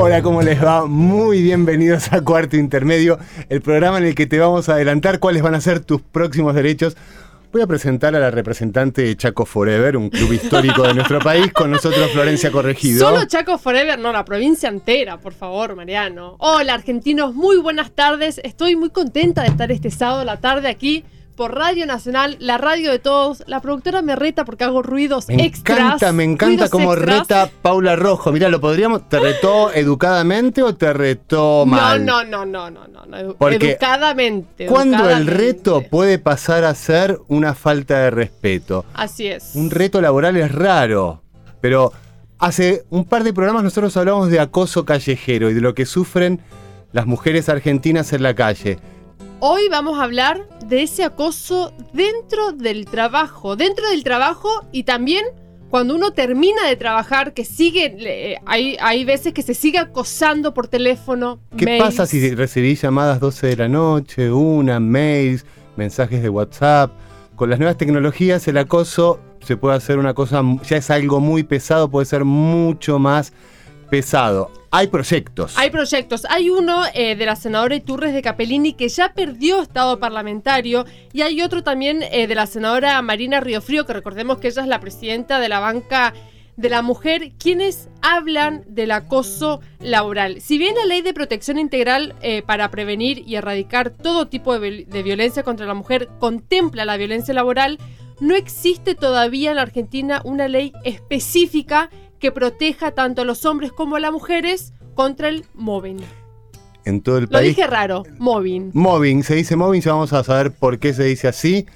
Hola, ¿cómo les va? Muy bienvenidos a Cuarto Intermedio, el programa en el que te vamos a adelantar cuáles van a ser tus próximos derechos. Voy a presentar a la representante de Chaco Forever, un club histórico de nuestro país, con nosotros Florencia Corregido. Solo Chaco Forever, no, la provincia entera, por favor, Mariano. Hola, argentinos, muy buenas tardes. Estoy muy contenta de estar este sábado a la tarde aquí por Radio Nacional, la radio de todos. La productora me reta porque hago ruidos me extras. Encanta, me encanta como reta Paula Rojo. Mira, lo podríamos. ¿Te retó educadamente o te retó mal? No, no, no, no, no, no. Porque educadamente. Cuando el reto puede pasar a ser una falta de respeto. Así es. Un reto laboral es raro, pero hace un par de programas nosotros hablamos de acoso callejero y de lo que sufren las mujeres argentinas en la calle. Hoy vamos a hablar de ese acoso dentro del trabajo, dentro del trabajo y también cuando uno termina de trabajar, que sigue, hay, hay veces que se sigue acosando por teléfono. ¿Qué pasa si recibís llamadas 12 de la noche, una, mails, mensajes de WhatsApp? Con las nuevas tecnologías el acoso se puede hacer una cosa, ya es algo muy pesado, puede ser mucho más pesado. Hay proyectos. Hay proyectos. Hay uno eh, de la senadora Iturres de Capellini que ya perdió estado parlamentario y hay otro también eh, de la senadora Marina Riofrío, que recordemos que ella es la presidenta de la banca de la mujer, quienes hablan del acoso laboral. Si bien la ley de protección integral eh, para prevenir y erradicar todo tipo de, de violencia contra la mujer contempla la violencia laboral, no existe todavía en la Argentina una ley específica que proteja tanto a los hombres como a las mujeres contra el mobbing. En todo el Lo país. dije raro, mobbing. Mobbing, se dice mobbing, ya vamos a saber por qué se dice así.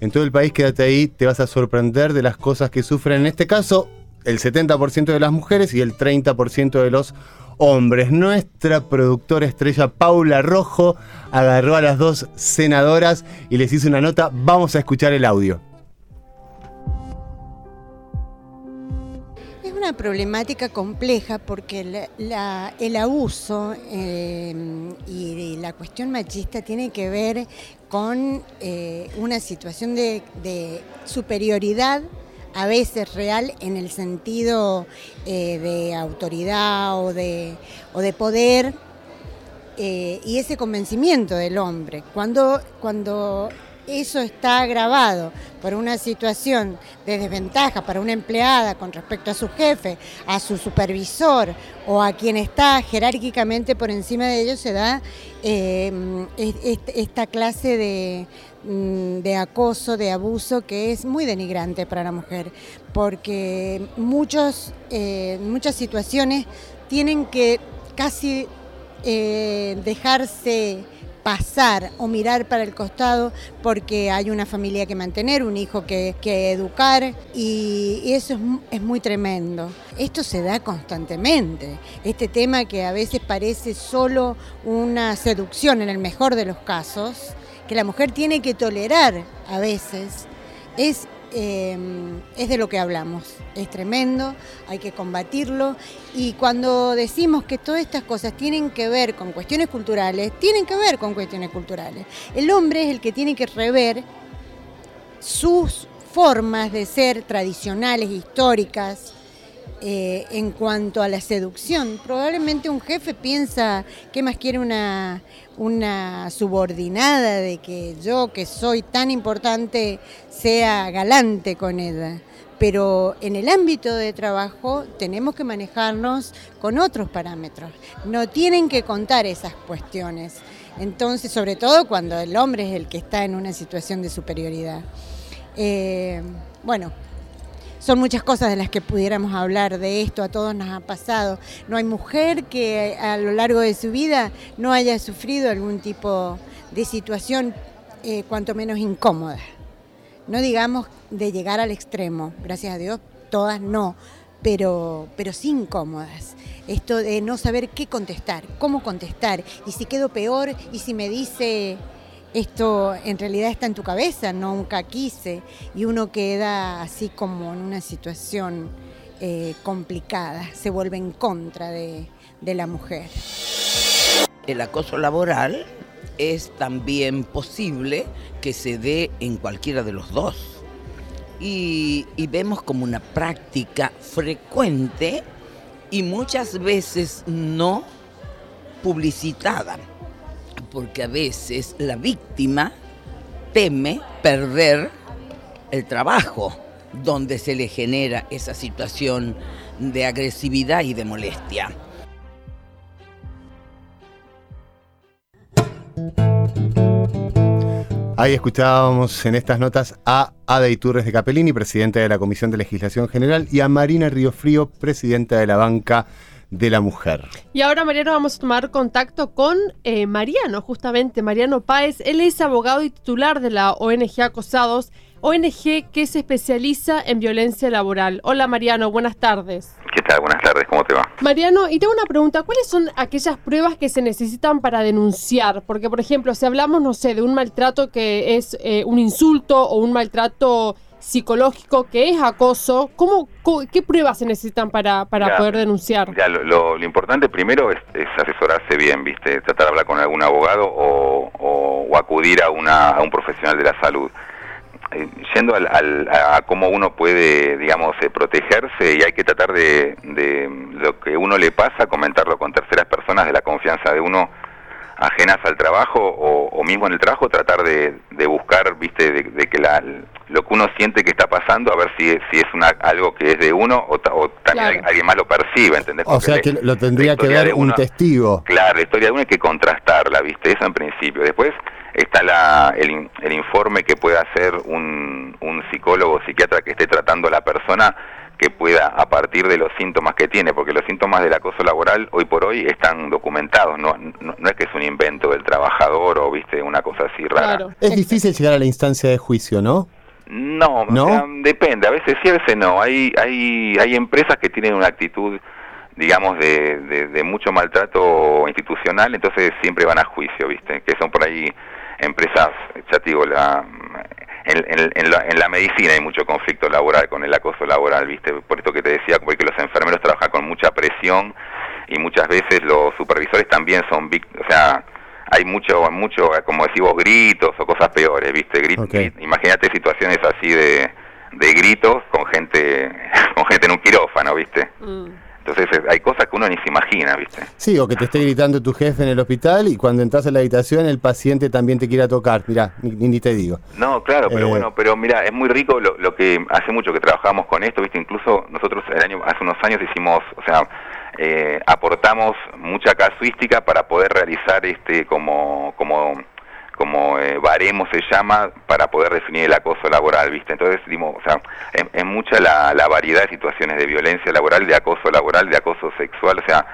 En todo el país, quédate ahí, te vas a sorprender de las cosas que sufren. En este caso, el 70% de las mujeres y el 30% de los hombres. Nuestra productora estrella Paula Rojo agarró a las dos senadoras y les hizo una nota. Vamos a escuchar el audio. Una problemática compleja porque el abuso eh, y la cuestión machista tiene que ver con eh, una situación de, superioridad a veces real en el sentido eh, de autoridad o de, o de poder y ese convencimiento del hombre. Cuando, cuando eso está agravado por una situación de desventaja para una empleada con respecto a su jefe, a su supervisor o a quien está jerárquicamente por encima de ellos, se da eh, esta clase de, mm, de, acoso, de abuso que es muy denigrante para la mujer, porque muchos, eh, muchas situaciones tienen que casi eh, dejarse pasar o mirar para el costado porque hay una familia que mantener, un hijo que, educar y, y eso es, es, muy tremendo. Esto se da constantemente, este tema que a veces parece solo una seducción en el mejor de los casos, que la mujer tiene que tolerar a veces, es eh, es de lo que hablamos. Es tremendo, hay que combatirlo. Y cuando decimos que todas estas cosas tienen que ver con cuestiones culturales, tienen que ver con cuestiones culturales. El hombre es el que tiene que rever sus formas de ser tradicionales, históricas, eh, en cuanto a la seducción. Probablemente un jefe piensa que más quiere una, una subordinada de que yo, que soy tan importante, sea galante con ella. Pero en el ámbito de trabajo tenemos que manejarnos con otros parámetros. No tienen que contar esas cuestiones. Entonces, sobre todo cuando el hombre es el que está en una situación de superioridad. Eh, bueno, son muchas cosas de las que pudiéramos hablar de esto, a todos nos ha pasado. No hay mujer que a lo largo de su vida no haya sufrido algún tipo de situación eh, cuanto menos incómoda. No digamos de llegar al extremo, gracias a Dios, todas no, pero, pero sí incómodas. Esto de no saber qué contestar, cómo contestar, y si quedo peor, y si me dice esto en realidad está en tu cabeza, nunca quise, y uno queda así como en una situación eh, complicada, se vuelve en contra de, de la mujer. El acoso laboral es también posible que se dé en cualquiera de los dos. Y, y, vemos como una práctica frecuente y muchas veces no publicitada, porque a veces la víctima teme perder el trabajo donde se le genera esa situación de agresividad y de molestia. Ahí escuchábamos en estas notas a Ada Iturres de Capellini, presidenta de la Comisión de Legislación General, y a Marina Frío, presidenta de la Banca de la Mujer. Y ahora, Mariano, vamos a tomar contacto con eh, Mariano, justamente, Mariano Páez. Él es abogado y titular de la ONG Acosados, ONG que se especializa en violencia laboral. Hola, Mariano, buenas tardes. ¿Qué tal? Buenas tardes, ¿cómo te va? Mariano, y tengo una pregunta, ¿cuáles son aquellas pruebas que se necesitan para denunciar? Porque, por ejemplo, si hablamos, no sé, de un maltrato que es eh, un insulto o un maltrato psicológico que es acoso, ¿cómo, ¿qué pruebas se necesitan para, para poder denunciar? Ya, lo, lo, importante primero es, es, asesorarse bien, ¿viste? Tratar de hablar con algún abogado o, o, o acudir a, una, a un profesional de la salud. Eh, yendo al, al, a cómo uno puede, digamos, eh, protegerse y hay que tratar de, de, lo que uno le pasa, comentarlo con terceras personas de la confianza de uno ajenas al trabajo o, o mismo en el trabajo, tratar de, de buscar, viste, de, de, que la, lo que uno siente que está pasando, a ver si, si es una, algo que es de uno o, o también claro. alguien más lo percibe, ¿entendés? Porque o sea que lo tendría que ver un testigo. Claro, la historia de uno hay que contrastarla, viste, eso en principio. Después está la, el, el, informe que pueda hacer un, un psicólogo o psiquiatra que esté tratando a la persona que pueda a partir de los síntomas que tiene, porque los síntomas del acoso laboral hoy por hoy están documentados, no, no, no es que es un invento del trabajador o viste una cosa así rara. Claro. Es difícil llegar a la instancia de juicio, ¿no? No, ¿No? O sea, depende, a veces sí, a veces no. Hay, hay, hay empresas que tienen una actitud digamos, de, de, de mucho maltrato institucional, entonces siempre van a juicio, ¿viste? Que son por ahí empresas, ya te digo, la, en, en, en, la, en, la, medicina hay mucho conflicto laboral con el acoso laboral, ¿viste? Por esto que te decía, porque los enfermeros trabajan con mucha presión y muchas veces los supervisores también son, o sea, hay mucho, mucho, como decimos, gritos o cosas peores, ¿viste? Grit okay. Imagínate situaciones así de, de gritos con gente, con gente en un quirófano, ¿viste? Mm. Entonces hay cosas que uno ni se imagina, ¿viste? Sí, o que te esté gritando tu jefe en el hospital y cuando entras a la habitación el paciente también te quiera tocar. Mirá, ni, ni te digo. No, claro, pero eh... bueno, pero mira, es muy rico lo, lo, que hace mucho que trabajamos con esto, ¿viste? Incluso nosotros el año, hace unos años hicimos, o sea, eh, aportamos mucha casuística para poder realizar este como como como eh, baremo se llama para poder definir el acoso laboral, ¿viste? Entonces, dimos, o sea, es, es mucha la, la, variedad de situaciones de violencia laboral, de acoso laboral, de acoso sexual, o sea,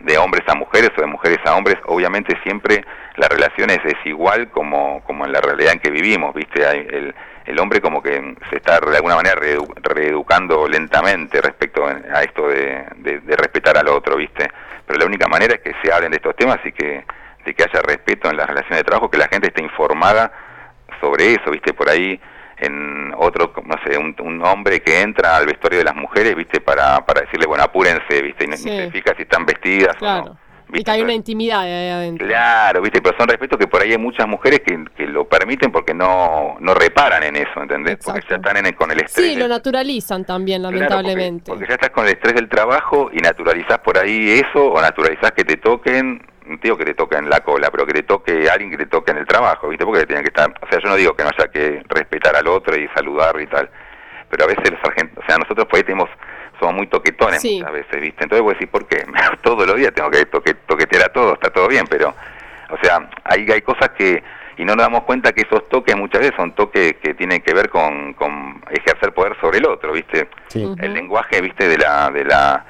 de hombres a mujeres o de mujeres a hombres, obviamente siempre la relación es desigual como, como en la realidad en que vivimos, ¿viste? El, el hombre como que se está de alguna manera reedu reeducando lentamente respecto a esto de, de, de respetar al otro, ¿viste? Pero la única manera es que se hablen de estos temas y que de que haya respeto en las relaciones de trabajo, que la gente esté informada sobre eso, viste, por ahí en otro, no sé, un, un, hombre que entra al vestuario de las mujeres, viste, para, para decirle, bueno, apúrense, viste, y sí. se fija si están vestidas claro. o no. ¿Viste? Y que hay una intimidad ahí adentro. Claro, viste, pero son respetos que por ahí hay muchas mujeres que, que lo permiten porque no, no reparan en eso, ¿entendés? Exacto. Porque ya están en el, con el estrés. Sí, lo naturalizan también, lamentablemente. Claro, porque, porque ya estás con el estrés del trabajo y naturalizás por ahí eso o naturalizás que te toquen tío que te toque en la cola, pero que te toque alguien que te toque en el trabajo, ¿viste? Porque tienen que estar, o sea, yo no digo que no haya que respetar al otro y saludar y tal, pero a veces los argentinos, o sea, nosotros por ahí tenemos, somos muy toquetones sí. muchas veces, ¿viste? Entonces vos decís, ¿por qué? Todos los días tengo que toque, toquetear a todos, está todo bien, pero, o sea, ahí hay cosas que, y no nos damos cuenta que esos toques muchas veces son toques que tienen que ver con, con ejercer poder sobre el otro, ¿viste? Sí. El uh -huh. lenguaje, ¿viste? De la, de la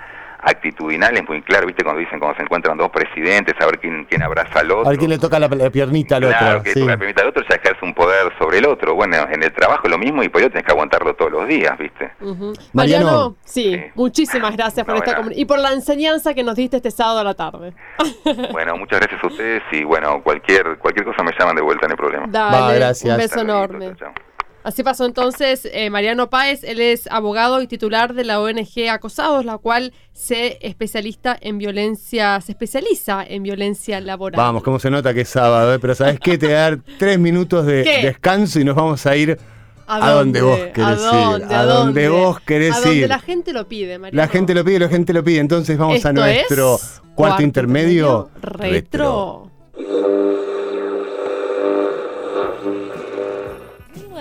actitudinal es muy claro, ¿viste? Cuando dicen, cuando se encuentran dos presidentes, a ver quién, quién abraza al otro. A ver quién le toca la, la piernita al Claro, otro. que sí. toca la piernita al otro ya ejerce un poder sobre el otro. Bueno, en el trabajo es lo mismo y por ello tenés que aguantarlo todos los días, ¿viste? Ujú. Mariano. Mariano, sí, Sí. muchísimas gracias por No, esta bueno. y por la enseñanza que nos diste este sábado a la tarde. Bueno, muchas gracias a ustedes y bueno, cualquier cualquier cosa me llaman de vuelta, no hay problema. Dale, Va, gracias. un beso Hasta luego, enorme. chao, chao. Así pasó entonces eh, Mariano Páez, él es abogado y titular de la ONG Acosados, la cual se especialista en violencia, se especializa en violencia laboral. Vamos, cómo se nota que es sábado, ¿eh? pero ¿sabes qué? Te voy a dar tres minutos de ¿Qué? descanso y nos vamos a ir a, donde vos querés ¿A ir. A donde vos querés a donde ir. la gente lo pide, Mariano. La gente lo pide, la gente lo pide. Entonces vamos a nuestro es cuarto, intermedio. retro.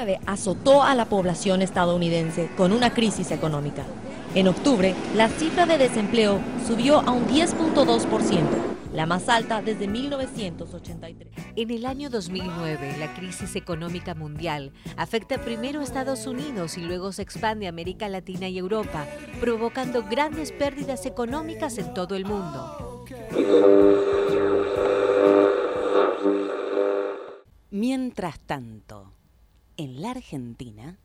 2009 azotó a la población estadounidense con una crisis económica. En octubre, la cifra de desempleo subió a un 10.2%, la más alta desde 1983. En el año 2009, la crisis económica mundial afecta primero a Estados Unidos y luego se expande a América Latina y Europa, provocando grandes pérdidas económicas en todo el mundo. Mientras tanto, en la Argentina,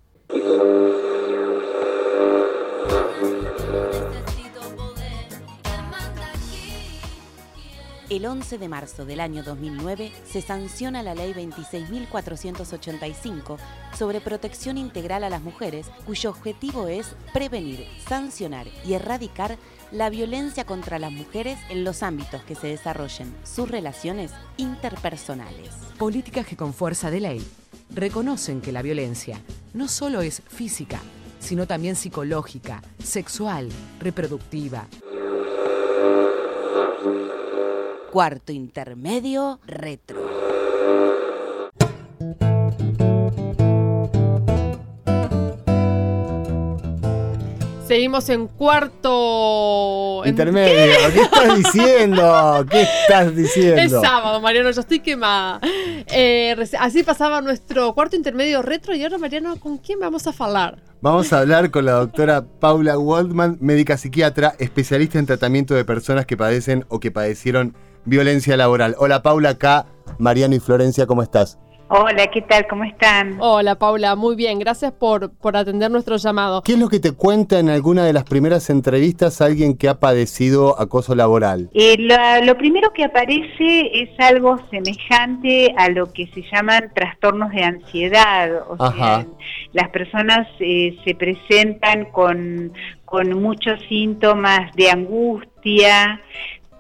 el 11 de marzo del año 2009 se sanciona la Ley 26.485 sobre protección integral a las mujeres, cuyo objetivo es prevenir, sancionar y erradicar la violencia contra las mujeres en los ámbitos que se desarrollen sus relaciones interpersonales. Políticas que con fuerza de ley reconocen que la violencia no solo es física, sino también psicológica, sexual, reproductiva. Cuarto intermedio retro. Seguimos en cuarto... Intermedio. ¿Qué estás diciendo? ¿Qué estás diciendo? Es sábado, Mariano, yo estoy quemada. Eh, así pasaba nuestro cuarto intermedio retro y ahora, Mariano, ¿con quién vamos a hablar? Vamos a hablar con la doctora Paula Waldman, médica psiquiatra, especialista en tratamiento de personas que padecen o que padecieron violencia laboral. Hola Paula, acá Mariano y Florencia, ¿cómo estás? Hola, ¿qué tal? ¿Cómo están? Hola, Paula, muy bien. Gracias por, por atender nuestro llamado. ¿Qué es lo que te cuenta en alguna de las primeras entrevistas alguien que ha padecido acoso laboral? Eh, la- lo primero que aparece es algo semejante a lo que se llaman trastornos de ansiedad. O Ajá. sea, las personas eh, se presentan con, con muchos síntomas de angustia,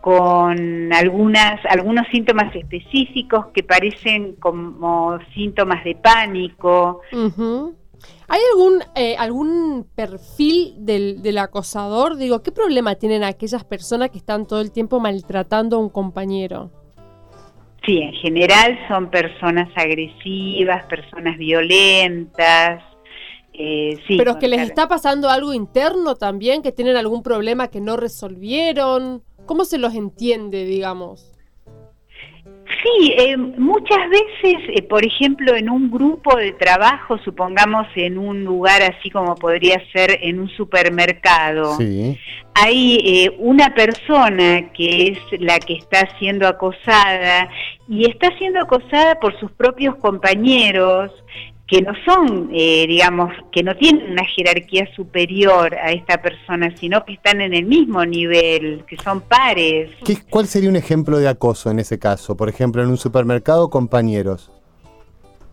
con algunas, algunos síntomas específicos que parecen como síntomas de pánico. ¿Hay algún, eh, algún perfil del, del acosador? Digo, ¿qué problema tienen aquellas personas que están todo el tiempo maltratando a un compañero? Sí, en general son personas agresivas, personas violentas. eh, sí, Pero que les está pasando algo interno también, que tienen algún problema que no resolvieron. ¿Cómo se los entiende, digamos? Sí, eh, muchas veces, eh, por ejemplo, en un grupo de trabajo, supongamos en un lugar así como podría ser en un supermercado, Sí. hay eh, una persona que es la que está siendo acosada y está siendo acosada por sus propios compañeros que no son, eh, digamos, que no tienen una jerarquía superior a esta persona, sino que están en el mismo nivel, que son pares. ¿Qué- ¿Cuál sería un ejemplo de acoso en ese caso? Por ejemplo, en un supermercado, compañeros.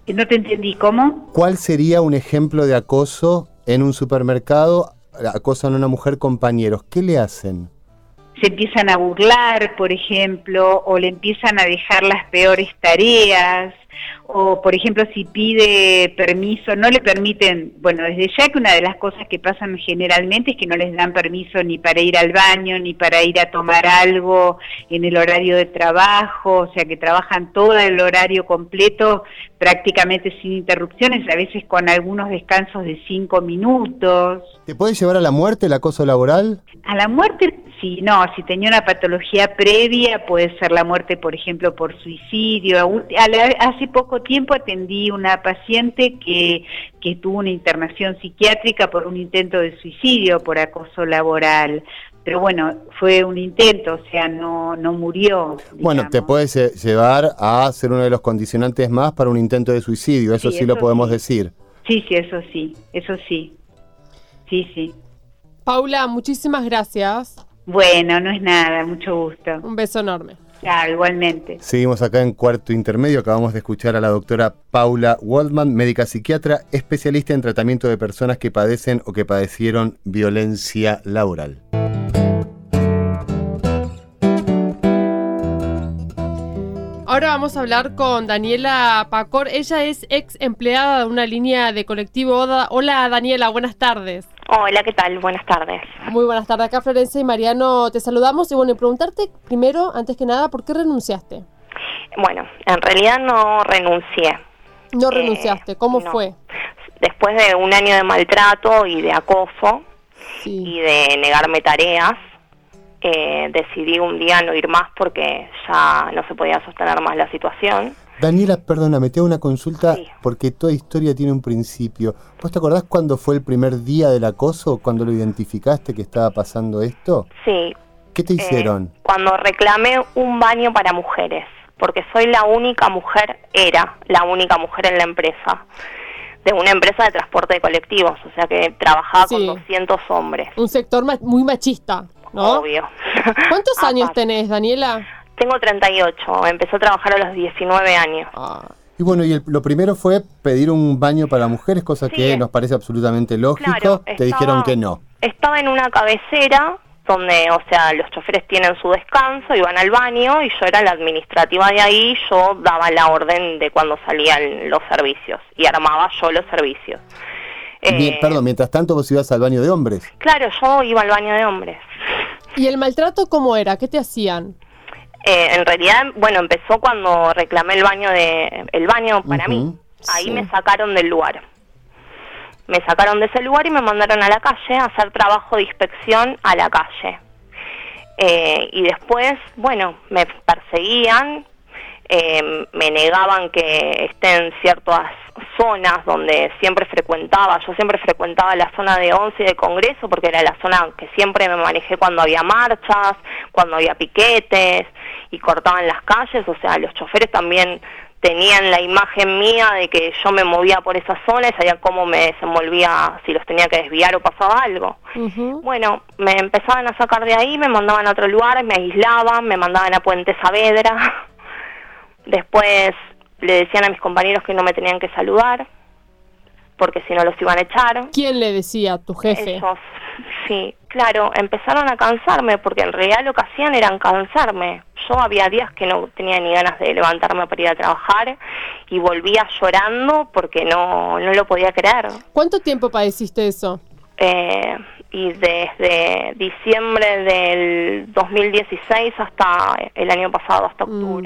No te entendí, ¿cómo? ¿Cuál sería un ejemplo de acoso en un supermercado? Acosan a una mujer, compañeros. ¿Qué le hacen? se empiezan a burlar, por ejemplo, o le empiezan a dejar las peores tareas, o por ejemplo si pide permiso, no le permiten, bueno, desde ya que una de las cosas que pasan generalmente es que no les dan permiso ni para ir al baño, ni para ir a tomar algo en el horario de trabajo, o sea que trabajan todo el horario completo prácticamente sin interrupciones, a veces con algunos descansos de cinco minutos. ¿Te puede llevar a la muerte el acoso laboral? A la muerte, sí, no, si tenía una patología previa, puede ser la muerte, por ejemplo, por suicidio. Hace poco tiempo atendí una paciente que, que tuvo una internación psiquiátrica por un intento de suicidio, por acoso laboral. pero bueno, fue un intento, o sea, no, no murió. Bueno, te puedes llevar a ser uno de los condicionantes más para un intento de suicidio, eso sí, lo podemos decir. Sí, sí, eso sí, eso sí. Sí, sí. Paula, muchísimas gracias. Bueno, no es nada, mucho gusto. Un beso enorme. Claro, igualmente. Seguimos acá en cuarto intermedio. Acabamos de escuchar a la doctora Paula Waldman, médica psiquiatra, especialista en tratamiento de personas que padecen o que padecieron violencia laboral. Ahora vamos a hablar con Daniela Pacor. Ella es ex empleada de una línea de colectivo ODA. Hola Daniela, buenas tardes. Hola, ¿qué tal? Buenas tardes. Muy buenas tardes. Acá Florencia y Mariano te saludamos. Y bueno, preguntarte primero, antes que nada, ¿por qué renunciaste? Bueno, en realidad no renuncié. No renunciaste, ¿cómo fue? Después de un año de maltrato y de acoso y de negarme tareas, eh, decidí un día no ir más porque ya no se podía sostener más la situación. Daniela, perdóname, te hago una consulta porque toda historia tiene un principio. ¿Vos te acordás cuándo fue el primer día del acoso, cuando lo identificaste que estaba pasando esto? Sí. ¿Qué te hicieron? Eh, cuando reclamé un baño para mujeres, porque soy la única mujer, era la única mujer en la empresa de una empresa de transporte de colectivos, o sea que trabajaba con 200 hombres. Un sector muy machista. Obvio. ¿Cuántos años tenés, Daniela? Tengo 38, empecé a trabajar a los 19 años. Ah. Y bueno, y lo primero fue pedir un baño para mujeres, cosa que nos parece absolutamente lógico. Te dijeron que no. Estaba en una cabecera donde, o sea, los choferes tienen su descanso y van al baño y yo era la administrativa de ahí, yo daba la orden de cuando salían los servicios y armaba yo los servicios. Eh, perdón, mientras tanto vos ibas al baño de hombres. Claro, yo iba al baño de hombres. ¿Y el maltrato cómo era? ¿Qué te hacían? Eh, en realidad, bueno, empezó cuando reclamé el baño de el baño para mí. Ahí me sacaron del lugar. Me sacaron de ese lugar y me mandaron a la calle a hacer trabajo de inspección a la calle. Eh, y después, bueno, me perseguían, eh, me negaban que estén ciertas zonas donde siempre frecuentaba, yo siempre frecuentaba la zona de once y de Congreso porque era la zona que siempre me manejé cuando había marchas, cuando había piquetes y cortaban las calles, o sea, los choferes también tenían la imagen mía de que yo me movía por esa zona y sabían cómo me desenvolvía, si los tenía que desviar o pasaba algo. Bueno, me empezaban a sacar de ahí, me mandaban a otro lugar, me aislaban, me mandaban a Puente Saavedra Después le decían a mis compañeros que no me tenían que saludar, porque si no los iban a echar. ¿Quién le decía? ¿Tu jefe? Ellos, sí. Claro, empezaron a cansarme, porque en realidad lo que hacían era cansarme. Yo había días que no tenía ni ganas de levantarme para ir a trabajar y volvía llorando porque no, no lo podía creer. ¿Cuánto tiempo padeciste eso? Eh, y desde diciembre del 2016 hasta el año pasado, hasta mm.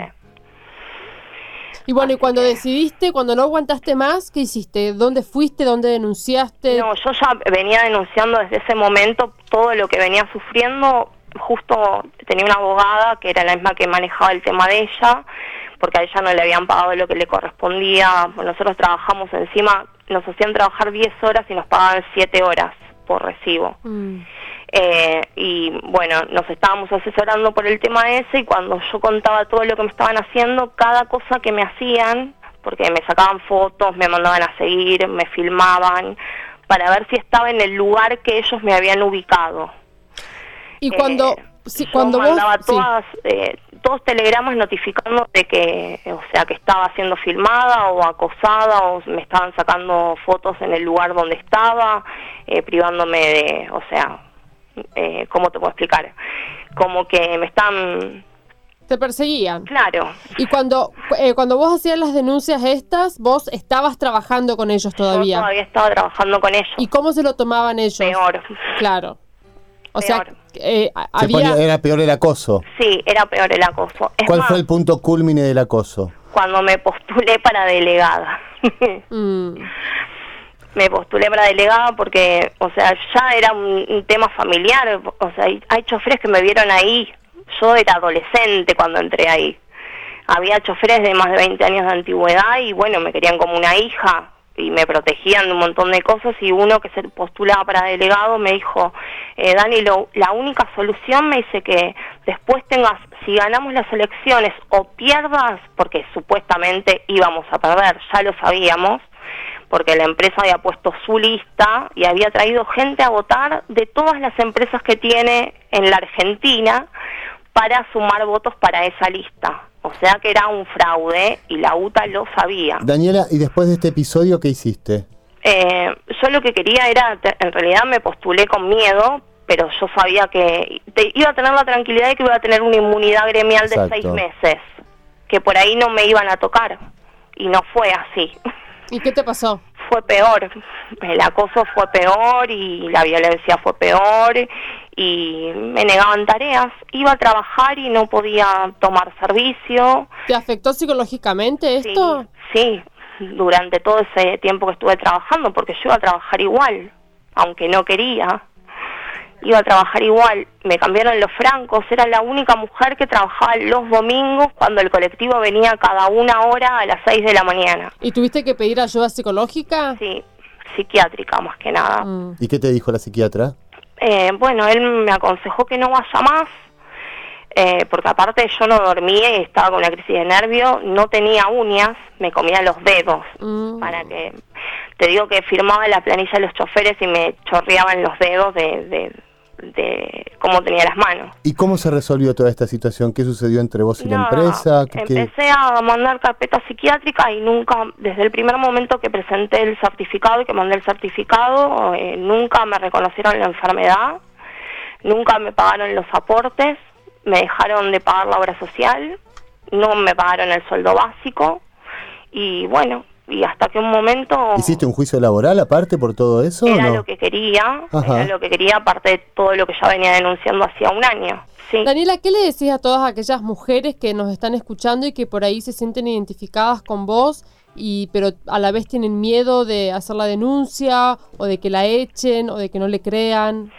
Y bueno, y cuando decidiste, cuando no aguantaste más, ¿qué hiciste? ¿Dónde fuiste? ¿Dónde denunciaste? No, yo ya venía denunciando desde ese momento todo lo que venía sufriendo. Justo tenía una abogada que era la misma que manejaba el tema de ella, porque a ella no le habían pagado lo que le correspondía. Nosotros trabajamos encima, nos hacían trabajar 10 horas y nos pagaban 7 horas por recibo. Mm. Eh, y bueno, nos estábamos asesorando por el tema ese y cuando yo contaba todo lo que me estaban haciendo, cada cosa que me hacían, porque me sacaban fotos, me mandaban a seguir, me filmaban, para ver si estaba en el lugar que ellos me habían ubicado. Y cuando, eh, cuando mandaba todas, eh, todos telegramas notificando de que, o sea, que estaba siendo filmada o acosada o me estaban sacando fotos en el lugar donde estaba, privándome de, o sea, eh, ¿cómo te puedo explicar? Como que me están... Te perseguían. Claro. Y cuando, eh, cuando vos hacías las denuncias estas, vos estabas trabajando con ellos todavía. Yo todavía estaba trabajando con ellos. ¿Y cómo se lo tomaban ellos? Peor. Claro. O sea, eh, había... era peor el acoso. Sí, era peor el acoso. ¿Cuál fue el punto culmine del acoso? Cuando me postulé para delegada. mm me postulé para delegada porque, o sea, ya era un, tema familiar, o sea, hay choferes que me vieron ahí, yo era adolescente cuando entré ahí. Había choferes de más de 20 años de antigüedad y bueno, me querían como una hija, y me protegían de un montón de cosas y uno que se postulaba para delegado me dijo, eh, Dani, lo, la única solución me dice que después tengas, si ganamos las elecciones o pierdas, porque supuestamente íbamos a perder, ya lo sabíamos, porque la empresa había puesto su lista y había traído gente a votar de todas las empresas que tiene en la Argentina para sumar votos para esa lista. O sea que era un fraude y la UTA lo sabía. Daniela, ¿y después de este episodio qué hiciste? Eh, yo lo que quería era, en realidad me postulé con miedo, pero yo sabía que iba a tener la tranquilidad de que iba a tener una inmunidad gremial de seis meses, que por ahí no me iban a tocar. Y no fue así. ¿Y qué te pasó? Fue peor. El acoso fue peor y la violencia fue peor y me negaban tareas. Iba a trabajar y no podía tomar servicio. ¿Te afectó psicológicamente esto? Sí, durante todo ese tiempo que estuve trabajando, porque yo iba a trabajar igual, aunque no quería. Iba a trabajar igual, me cambiaron los francos, era la única mujer que trabajaba los domingos cuando el colectivo venía cada una hora a las seis de la mañana. ¿Y tuviste que pedir ayuda psicológica? Sí, psiquiátrica más que nada. Mm. ¿Y qué te dijo la psiquiatra? Eh, bueno, él me aconsejó que no vaya más, eh, porque aparte yo no dormía y estaba con una crisis de nervio, no tenía uñas, me comía los dedos, Mm. para que, te digo que firmaba la planilla de los choferes y me chorreaban los dedos de, de, de cómo tenía las manos. ¿Y cómo se resolvió toda esta situación? ¿Qué sucedió entre vos y la empresa? ¿Qué- qué- Empecé a mandar carpeta psiquiátrica y nunca, desde el primer momento que presenté el certificado y que mandé el certificado, eh, nunca me reconocieron la enfermedad, nunca me pagaron los aportes, me dejaron de pagar la obra social, no me pagaron el sueldo básico y bueno, y hasta que un momento ¿Hiciste un juicio laboral aparte por todo eso? o era no? lo que quería, Ajá. era lo que quería aparte de todo lo que ya venía denunciando hacía un año. Sí. Daniela, ¿qué le decís a todas aquellas mujeres que nos están escuchando y que por ahí se sienten identificadas con vos, y pero a la vez tienen miedo de hacer la denuncia, o de que la echen, o de que no le crean?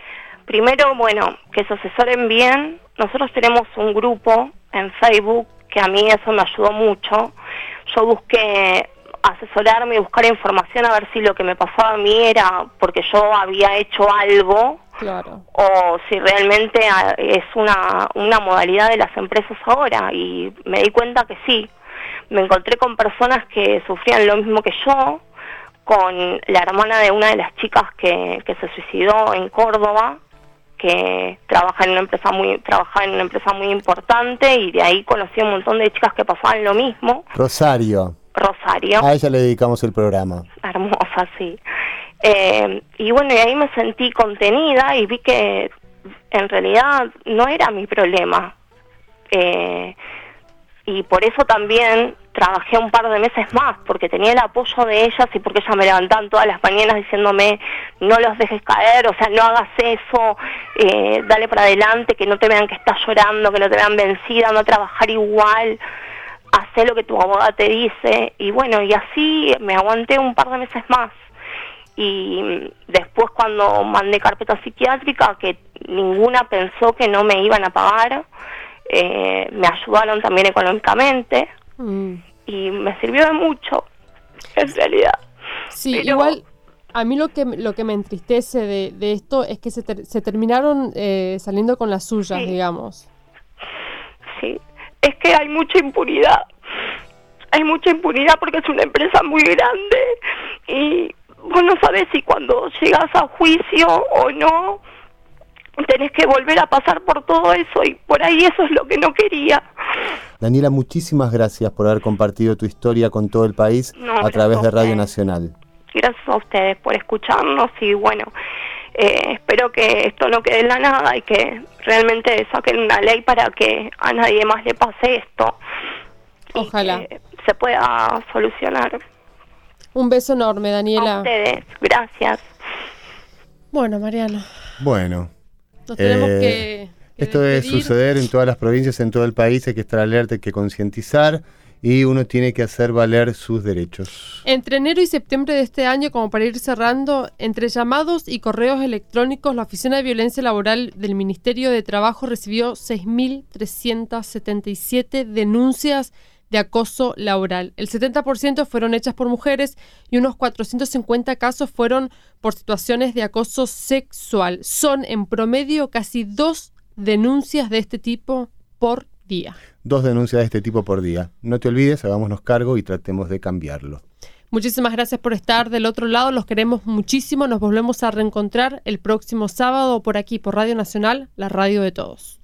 Primero, bueno, que se asesoren bien. Nosotros tenemos un grupo en Facebook que a mí eso me ayudó mucho. Yo busqué asesorarme y buscar información a ver si lo que me pasaba a mí era porque yo había hecho algo Claro. o si realmente ah, es una, una modalidad de las empresas ahora. Y me di cuenta que sí. Me encontré con personas que sufrían lo mismo que yo, con la hermana de una de las chicas que, que se suicidó en Córdoba, que trabaja en una empresa muy trabaja en una empresa muy importante y de ahí conocí un montón de chicas que pasaban lo mismo. Rosario. Rosario, A ella le dedicamos el programa. hermosa, sí. Eh, y bueno, y ahí me sentí contenida y vi que en realidad no era mi problema. Eh, y por eso también trabajé un par de meses más, porque tenía el apoyo de ellas y porque ellas me levantaban todas las mañanas diciéndome, no los dejes caer, o sea, no hagas eso, eh, dale para adelante, que no te vean que estás llorando, que no te vean vencida, no a trabajar igual, haz lo que tu abogada te dice. Y bueno, y así me aguanté un par de meses más. Y después cuando mandé carpeta psiquiátrica, que ninguna pensó que no me iban a pagar, eh, me ayudaron también económicamente Mm. y me sirvió de mucho, en realidad. Sí, Pero- igual a mí lo que, lo que me entristece de, de esto es que se, ter- se terminaron eh, saliendo con las suyas, Sí. digamos. Sí, es que hay mucha impunidad. Hay mucha impunidad porque es una empresa muy grande y vos no sabes si cuando llegas a juicio o no tenés que volver a pasar por todo eso y por ahí eso es lo que no quería. Daniela, muchísimas gracias por haber compartido tu historia con todo el país No, a través de Radio. Nacional. Gracias a ustedes por escucharnos y bueno, eh, espero que esto no quede en la nada y que realmente saquen una ley para que a nadie más le pase esto. y Ojalá. que se pueda solucionar. Un beso enorme, A Daniela. ustedes, gracias. Bueno, Mariano, Bueno. nos tenemos eh, que, que Esto debe suceder en todas las provincias, en todo el país, hay que estar alerta, hay que concientizar y uno tiene que hacer valer sus derechos. Entre enero y septiembre de este año, como para ir cerrando, entre llamados y correos electrónicos, la Oficina de Violencia Laboral del Ministerio de Trabajo recibió 6.377 denuncias de acoso laboral. El 70% fueron hechas por mujeres y unos 450 casos fueron por situaciones de acoso sexual. Son en promedio casi dos denuncias de este tipo por día. Dos denuncias de este tipo por día. No te olvides, hagámonos cargo y tratemos de cambiarlo. Muchísimas gracias por estar del otro lado, los queremos muchísimo, nos volvemos a reencontrar el próximo sábado por aquí, por Radio Nacional, la radio de todos.